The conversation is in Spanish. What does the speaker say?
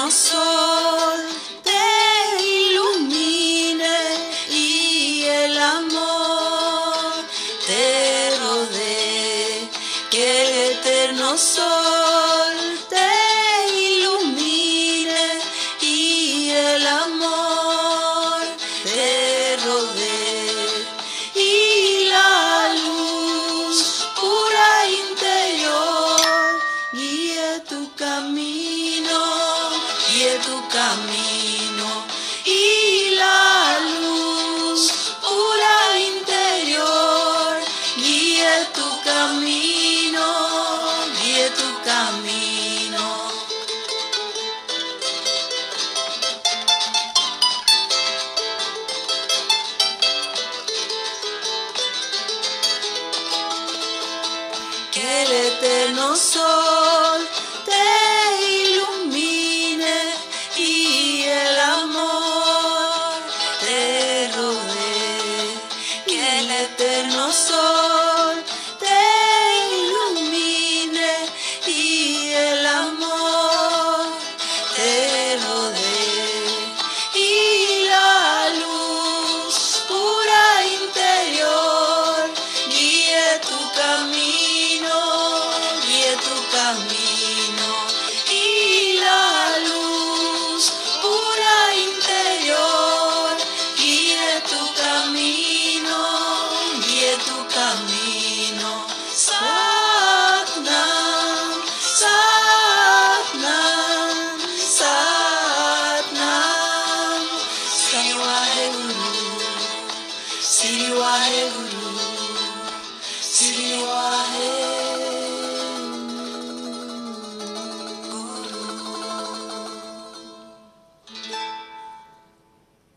eterno sol te ilumine y el amor te rodee. Que el eterno sol te ilumine y el amor te rodee. Y la luz pura interior guíe tu camino, guíe tu camino. Y la luz pura interior guíe tu camino, guíe tu camino. que el eterno sol el eterno sol